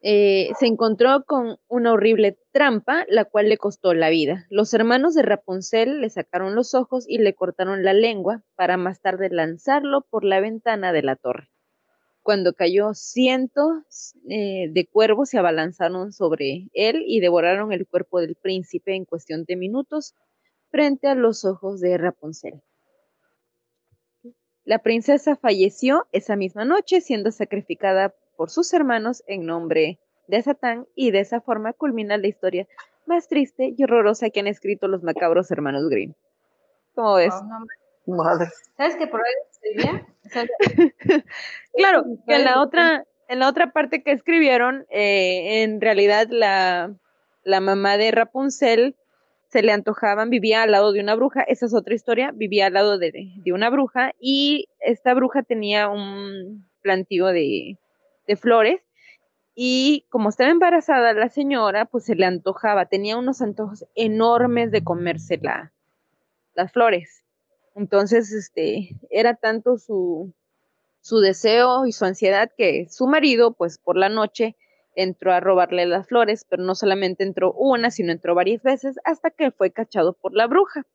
Eh, se encontró con una horrible trampa, la cual le costó la vida. Los hermanos de Rapunzel le sacaron los ojos y le cortaron la lengua para más tarde lanzarlo por la ventana de la torre. Cuando cayó, cientos eh, de cuervos se abalanzaron sobre él y devoraron el cuerpo del príncipe en cuestión de minutos frente a los ojos de Rapunzel. La princesa falleció esa misma noche siendo sacrificada por sus hermanos en nombre de Satán y de esa forma culmina la historia más triste y horrorosa que han escrito los macabros hermanos Grimm. ¿Cómo ves? madre. ¿Sabes qué por ahí escribía? claro, que en la otra, en la otra parte que escribieron, eh, en realidad la, la mamá de Rapunzel se le antojaban, vivía al lado de una bruja, esa es otra historia, vivía al lado de, de una bruja y esta bruja tenía un plantío de, de flores y como estaba embarazada la señora, pues se le antojaba, tenía unos antojos enormes de comerse las flores. Entonces, este, era tanto su, su deseo y su ansiedad que su marido, pues por la noche, entró a robarle las flores, pero no solamente entró una, sino entró varias veces hasta que fue cachado por la bruja.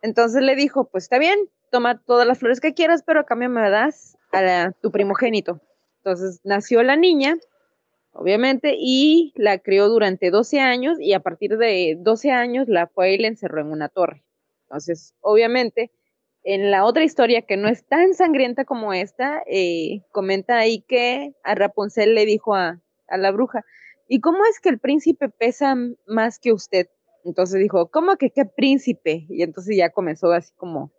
Entonces le dijo, pues está bien, toma todas las flores que quieras, pero a cambio me das a tu primogénito. Entonces nació la niña, obviamente, y la crió durante 12 años y a partir de 12 años la fue y la encerró en una torre. Entonces, obviamente, en la otra historia que no es tan sangrienta como esta, eh, comenta ahí que a Rapunzel le dijo a, a la bruja, ¿y cómo es que el príncipe pesa más que usted? Entonces dijo, ¿cómo que qué príncipe? Y entonces ya comenzó así como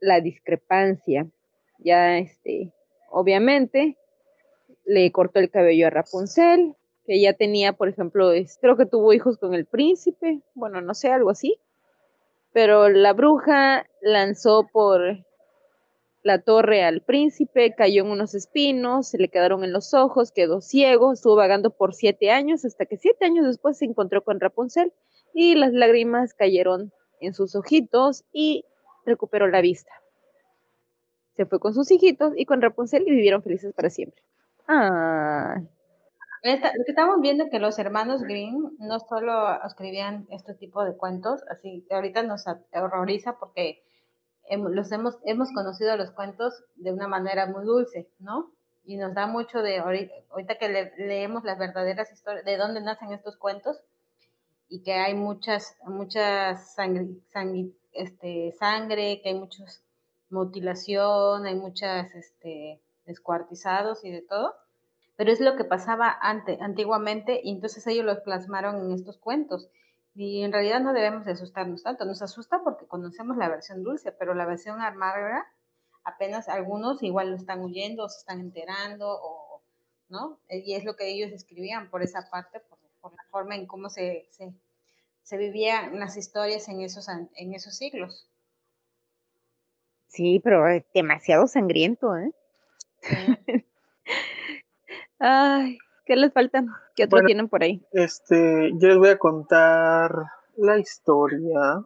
la discrepancia. Ya este, obviamente, le cortó el cabello a Rapunzel, que ya tenía, por ejemplo, creo que tuvo hijos con el príncipe, bueno, no sé, algo así. Pero la bruja lanzó por la torre al príncipe, cayó en unos espinos, se le quedaron en los ojos, quedó ciego, estuvo vagando por siete años, hasta que siete años después se encontró con Rapunzel y las lágrimas cayeron en sus ojitos y recuperó la vista se fue con sus hijitos y con Rapunzel y vivieron felices para siempre. Ah. lo que estamos viendo es que los hermanos Grimm no solo escribían este tipo de cuentos, así que ahorita nos horroriza porque los hemos, hemos conocido los cuentos de una manera muy dulce, ¿no? Y nos da mucho de, ahorita, que leemos las verdaderas historias, de dónde nacen estos cuentos, y que hay muchas, muchas sangre, este, sangre, que hay muchos mutilación, hay muchas este, descuartizados y de todo, pero es lo que pasaba ante, antiguamente y entonces ellos lo plasmaron en estos cuentos. Y en realidad no debemos de asustarnos tanto, nos asusta porque conocemos la versión dulce, pero la versión amarga apenas algunos igual lo están huyendo o se están enterando o no y es lo que ellos escribían por esa parte por, la forma en cómo se, se, se vivían las historias en esos en esos siglos Sí, pero demasiado sangriento, ¿eh? Ay, ¿qué les falta? ¿Qué otro Bueno. tienen por ahí? Este, yo les voy a contar la historia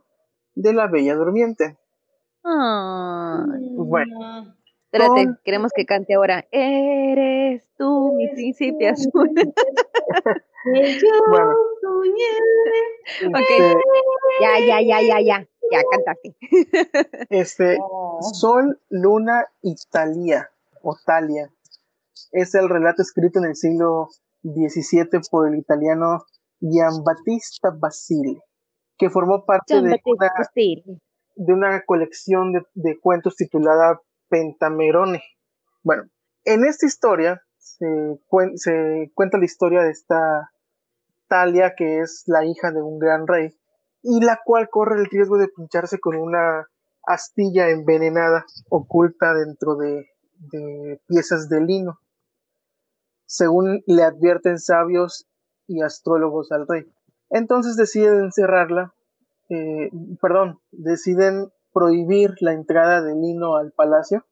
de la Bella Durmiente. Ay, Bueno. espérate, Con- queremos que cante ahora. Eres tú, mi príncipe azul. Bueno. Ok. Ya, ya, ya, ya, ya. Ya cantaste. este, Oh. Sol, Luna y Talia, o Talia, es el relato escrito en el siglo XVII por el italiano Giambattista Basile, que formó parte de una, Steel. de una colección de, de cuentos titulada Pentamerone. Bueno, en esta historia se, cuen- se cuenta la historia de esta Talia, que es la hija de un gran rey, y la cual corre el riesgo de pincharse con una astilla envenenada oculta dentro de, piezas de lino, según le advierten sabios y astrólogos al rey. Entonces deciden encerrarla, eh, perdón, deciden prohibir la entrada de lino al palacio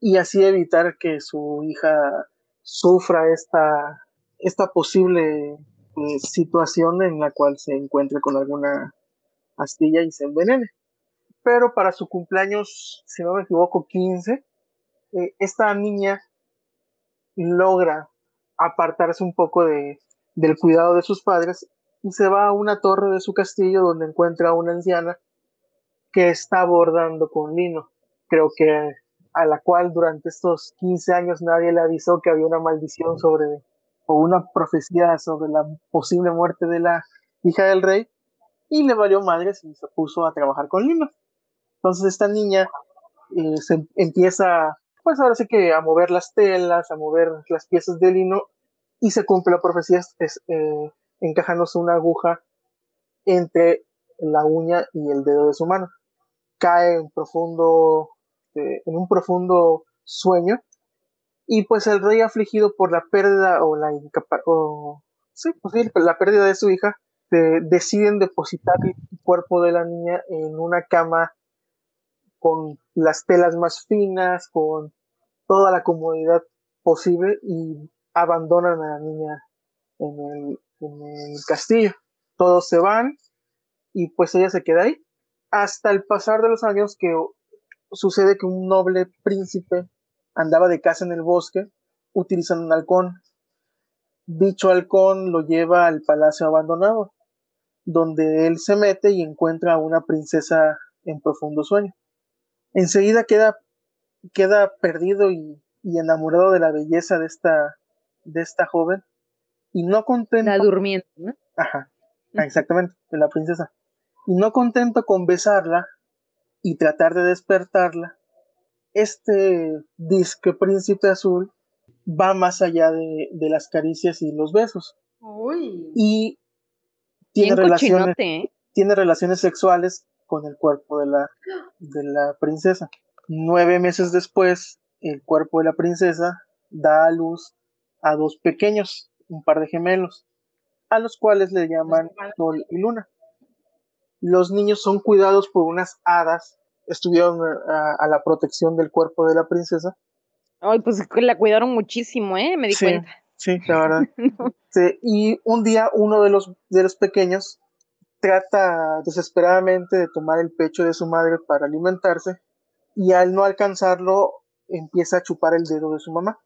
y así evitar que su hija sufra esta, esta posible eh, situación en la cual se encuentre con alguna astilla y se envenene. Pero para su cumpleaños, si no me equivoco, 15, eh, esta niña logra apartarse un poco de, del cuidado de sus padres y se va a una torre de su castillo donde encuentra a una anciana que está bordando con lino. Creo que a la cual durante estos 15 años nadie le avisó que había una maldición sobre o una profecía sobre la posible muerte de la hija del rey y le valió madres y se puso a trabajar con lino. Entonces esta niña eh, se empieza, pues ahora sí que a mover las telas, a mover las piezas de lino y se cumple la profecía es, eh, encajándose una aguja entre la uña y el dedo de su mano. Cae en profundo, eh, en un profundo sueño y pues el rey afligido por la pérdida o la o pues la pérdida de su hija deciden depositar el cuerpo de la niña en una cama con las telas más finas, con toda la comodidad posible y abandonan a la niña en el, en el castillo. Todos se van y pues ella se queda ahí. Hasta el pasar de los años que sucede que un noble príncipe andaba de casa en el bosque utilizando un halcón. Dicho halcón lo lleva al palacio abandonado, donde él se mete y encuentra a una princesa en profundo sueño. Enseguida queda, queda perdido y, y enamorado de la belleza de esta, de esta joven y no contento. La durmiente, ¿no? Ajá, exactamente, de la princesa. Y no contento con besarla y tratar de despertarla, este disque príncipe azul va más allá de, de las caricias y los besos. Uy. Y tiene Bien relaciones, ¿eh? tiene relaciones sexuales con el cuerpo de la, de la princesa. Nueve meses después, el cuerpo de la princesa da a luz a dos pequeños, un par de gemelos, a los cuales le llaman Sol y Luna. Los niños son cuidados por unas hadas, estuvieron a, a la protección del cuerpo de la princesa. Ay, pues la cuidaron muchísimo, ¿eh? Me di Sí. cuenta. Sí, la verdad. Sí, y un día uno de los, de los pequeños trata desesperadamente de tomar el pecho de su madre para alimentarse y al no alcanzarlo empieza a chupar el dedo de su mamá.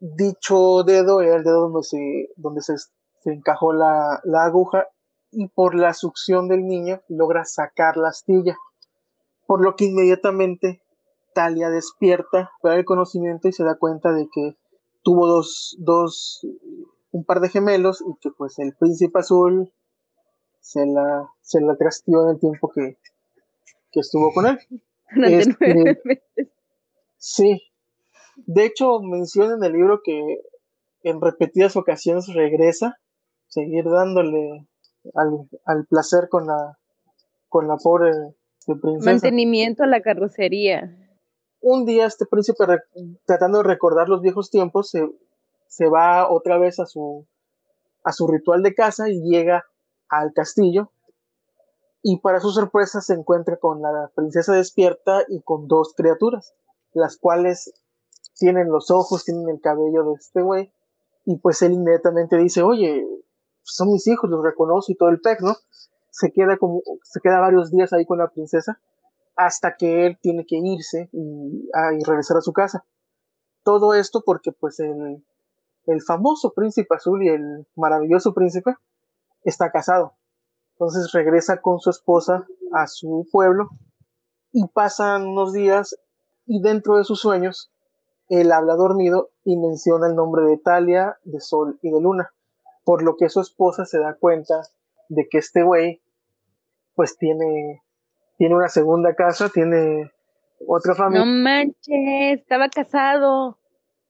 Dicho dedo era el dedo donde se, donde se, se encajó la, la aguja y por la succión del niño logra sacar la astilla, por lo que inmediatamente Talia despierta para el conocimiento y se da cuenta de que tuvo dos, dos, un par de gemelos y que pues el príncipe azul se la, se la trasteó en el tiempo que, que estuvo con él. Este- nueve meses. Sí. De hecho, menciona en el libro que en repetidas ocasiones regresa, seguir dándole al, al placer con la, con la pobre princesa. Mantenimiento a la carrocería. un día este príncipe, tratando de recordar los viejos tiempos, se, se va otra vez a su, a su ritual de caza y llega al castillo. Y para su sorpresa se encuentra con la princesa despierta y con dos criaturas, las cuales tienen los ojos, tienen el cabello de este güey y pues él inmediatamente dice, oye, son mis hijos, los reconozco y todo el pec, ¿no? Se queda como, se queda varios días ahí con la princesa hasta que él tiene que irse y, ah, y regresar a su casa. Todo esto porque pues el, el famoso príncipe azul y el maravilloso príncipe está casado. Entonces regresa con su esposa a su pueblo y pasan unos días y dentro de sus sueños él habla dormido y menciona el nombre de Talia, de Sol y de Luna, por lo que su esposa se da cuenta de que este güey pues tiene, tiene una segunda casa, tiene otra familia. No manches, estaba casado.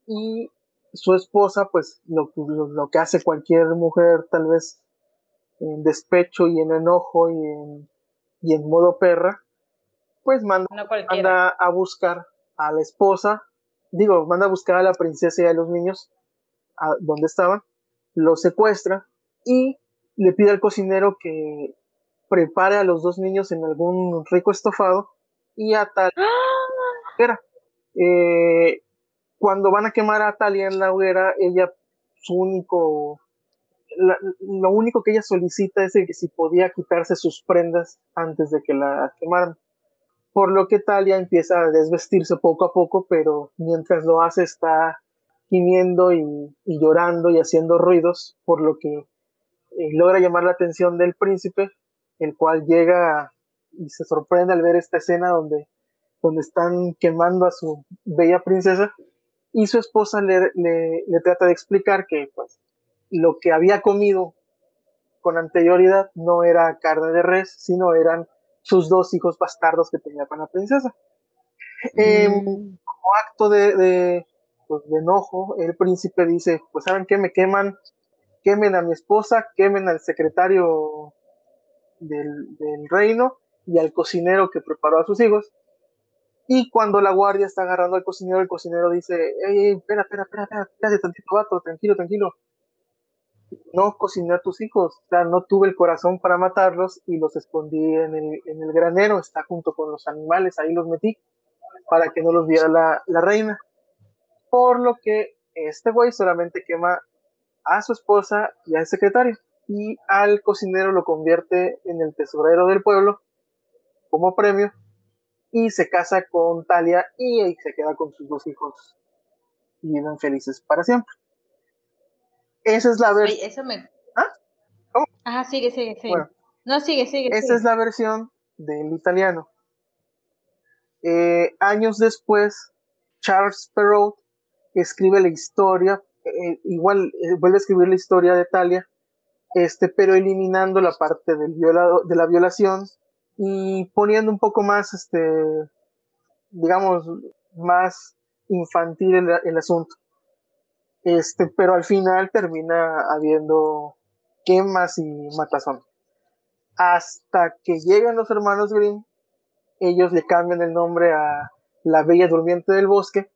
Y su esposa, pues lo, lo, que hace cualquier mujer, tal vez en despecho y en enojo y en, y en modo perra, pues manda, manda a buscar a la esposa digo, manda a buscar a la princesa y a los niños a donde estaban, los secuestra y le pide al cocinero que prepare a los dos niños en algún rico estofado y a tal ¡Ah! eh, cuando van a quemar a Talia en la hoguera, ella su único lo único que ella solicita es que si podía quitarse sus prendas antes de que la quemaran por lo que Talia empieza a desvestirse poco a poco, pero mientras lo hace está gimiendo y, llorando y haciendo ruidos, por lo que eh, logra llamar la atención del príncipe, el cual llega y se sorprende al ver esta escena donde, donde están quemando a su bella princesa y su esposa le, le, le trata de explicar que pues, lo que había comido con anterioridad no era carne de res, sino eran sus dos hijos bastardos que tenía con la princesa. Mm. como acto de, pues, de, enojo, el príncipe dice, pues saben qué, me queman, quemen a mi esposa, quemen al secretario del, reino y al cocinero que preparó a sus hijos. Y cuando la guardia está agarrando al cocinero, el cocinero dice, ey, espera, espera, espera, espera, espera, tantito vato, tranquilo, tranquilo no cociné a tus hijos, o sea, no tuve el corazón para matarlos y los escondí en el, en el granero, está junto con los animales, ahí los metí para que no los viera la, la reina. Por lo que este güey solamente quema a su esposa y al secretario y al cocinero lo convierte en el tesorero del pueblo como premio y se casa con Talia y se queda con sus dos hijos y viven felices para siempre. Esa es la versión. eso me... ¿Ah? ¿Cómo? Ajá, sigue, sigue, sigue. Bueno, no, sigue, sigue. Esa es la versión del italiano. Eh, años después, Charles Perrault escribe la historia, eh, igual eh, vuelve a escribir la historia de Italia, este, pero eliminando la parte del violado, de la violación y poniendo un poco más, este, digamos, más infantil el asunto. Este, pero al final termina habiendo quemas y matazón. Hasta que llegan los hermanos Grimm, ellos le cambian el nombre a La Bella Durmiente del Bosque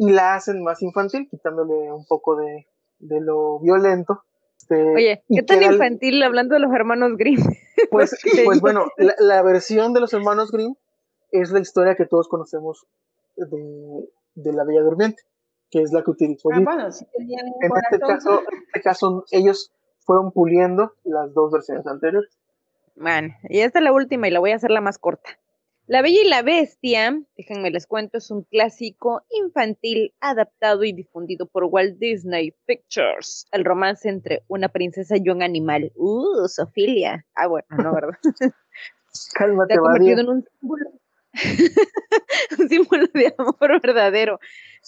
y la hacen más infantil, quitándole un poco de, de lo violento. Este, Oye, ¿qué tan infantil hablando de los hermanos Grimm? Pues, pues bueno, la, la, versión de los hermanos Grimm es la historia que todos conocemos de, de La Bella Durmiente que es la que utilizó. Ah, bueno, en, este caso, en este caso, ellos fueron puliendo las dos versiones anteriores. Bueno, y esta es la última y la voy a hacer la más corta. La Bella y la Bestia, déjenme les cuento, es un clásico infantil adaptado y difundido por Walt Disney Pictures. El romance entre una princesa y un animal. Uh, Sofilia. Ah, bueno, no, ¿verdad? Cálmate, Se ha convertido en un símbolo un símbolo de amor verdadero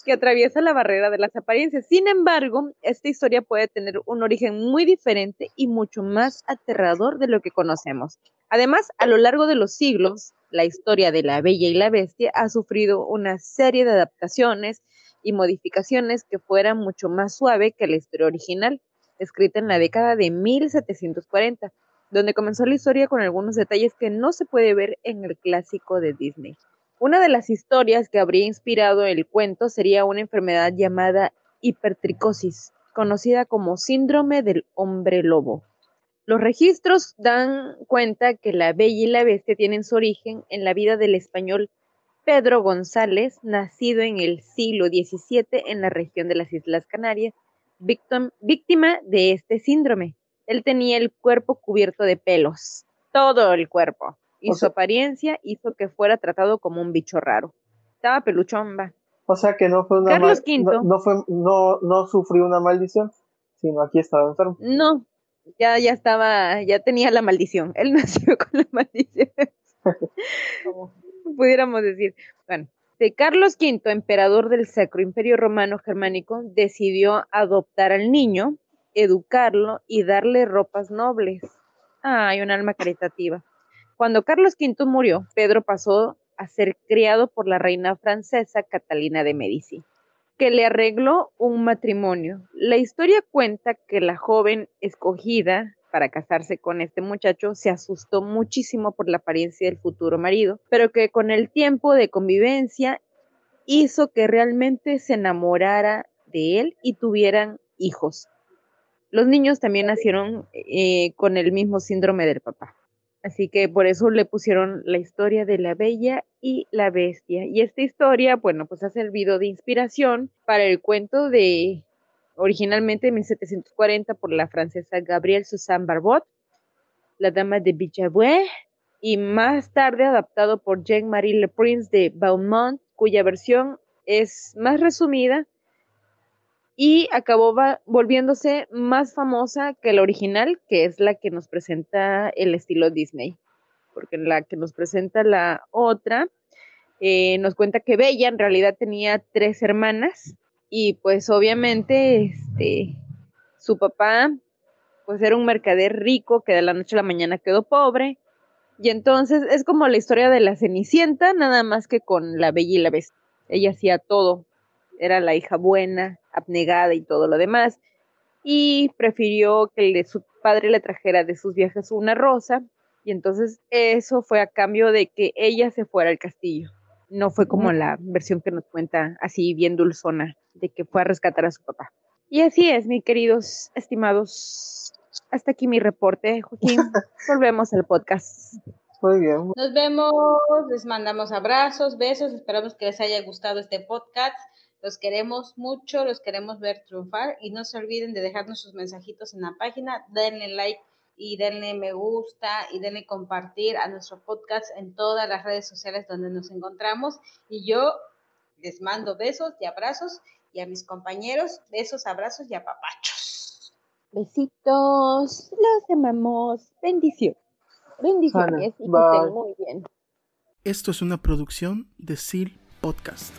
que atraviesa la barrera de las apariencias. Sin embargo, esta historia puede tener un origen muy diferente y mucho más aterrador de lo que conocemos. Además, a lo largo de los siglos, la historia de la Bella y la Bestia ha sufrido una serie de adaptaciones y modificaciones que fueran mucho más suave que la historia original, escrita en la década de 1740 donde comenzó la historia con algunos detalles que no se puede ver en el clásico de Disney. Una de las historias que habría inspirado el cuento sería una enfermedad llamada hipertricosis, conocida como síndrome del hombre lobo. Los registros dan cuenta que la Bella y la Bestia tienen su origen en la vida del español Pedro González, nacido en el siglo XVII en la región de las Islas Canarias, víctima de este síndrome. Él tenía el cuerpo cubierto de pelos, todo el cuerpo, y su apariencia hizo que fuera tratado como un bicho raro. Estaba peluchón, va. O sea que no fue una Carlos mal- V. no, no fue no no sufrió una maldición, sino aquí estaba enfermo. No, ya, ya estaba, ya tenía la maldición. Él nació con la maldición. pudiéramos decir. Bueno, de Carlos V, emperador del Sacro Imperio Romano Germánico, decidió adoptar al niño, educarlo y darle ropas nobles. Ay, un alma caritativa. Cuando Carlos V murió, Pedro pasó a ser criado por la reina francesa Catalina de Medici, que le arregló un matrimonio. La historia cuenta que la joven escogida para casarse con este muchacho se asustó muchísimo por la apariencia del futuro marido, pero que con el tiempo de convivencia hizo que realmente se enamorara de él y tuvieran hijos. Los niños también nacieron eh, con el mismo síndrome del papá. Así que por eso le pusieron la historia de la bella y la bestia. Y esta historia, bueno, pues ha servido de inspiración para el cuento de originalmente en 1740 por la francesa Gabrielle Suzanne Barbot, La Dama de Bichavoux, y más tarde adaptado por Jean-Marie Le Prince de Beaumont, cuya versión es más resumida y acabó volviéndose más famosa que la original, que es la que nos presenta el estilo Disney, porque la que nos presenta la otra eh, nos cuenta que Bella en realidad tenía tres hermanas y pues obviamente este su papá pues era un mercader rico que de la noche a la mañana quedó pobre. Y entonces es como la historia de la Cenicienta nada más que con la Bella y la Bestia. Ella hacía todo. Era la hija buena abnegada y todo lo demás y prefirió que el de su padre le trajera de sus viajes una rosa y entonces eso fue a cambio de que ella se fuera al castillo no fue como la versión que nos cuenta así bien dulzona de que fue a rescatar a su papá. Y así es, mis queridos estimados. Hasta aquí mi reporte, Joaquín. Volvemos al podcast. Muy bien. Nos vemos, les mandamos abrazos, besos, esperamos que les haya gustado este podcast. Los queremos mucho, los queremos ver triunfar y no se olviden de dejarnos sus mensajitos en la página, denle like y denle me gusta y denle compartir a nuestro podcast en todas las redes sociales donde nos encontramos y yo les mando besos y abrazos y a mis compañeros besos, abrazos y apapachos. Besitos, los amamos. Bendición. Bendiciones y que estén muy bien. Esto es una producción de SEAL Podcast.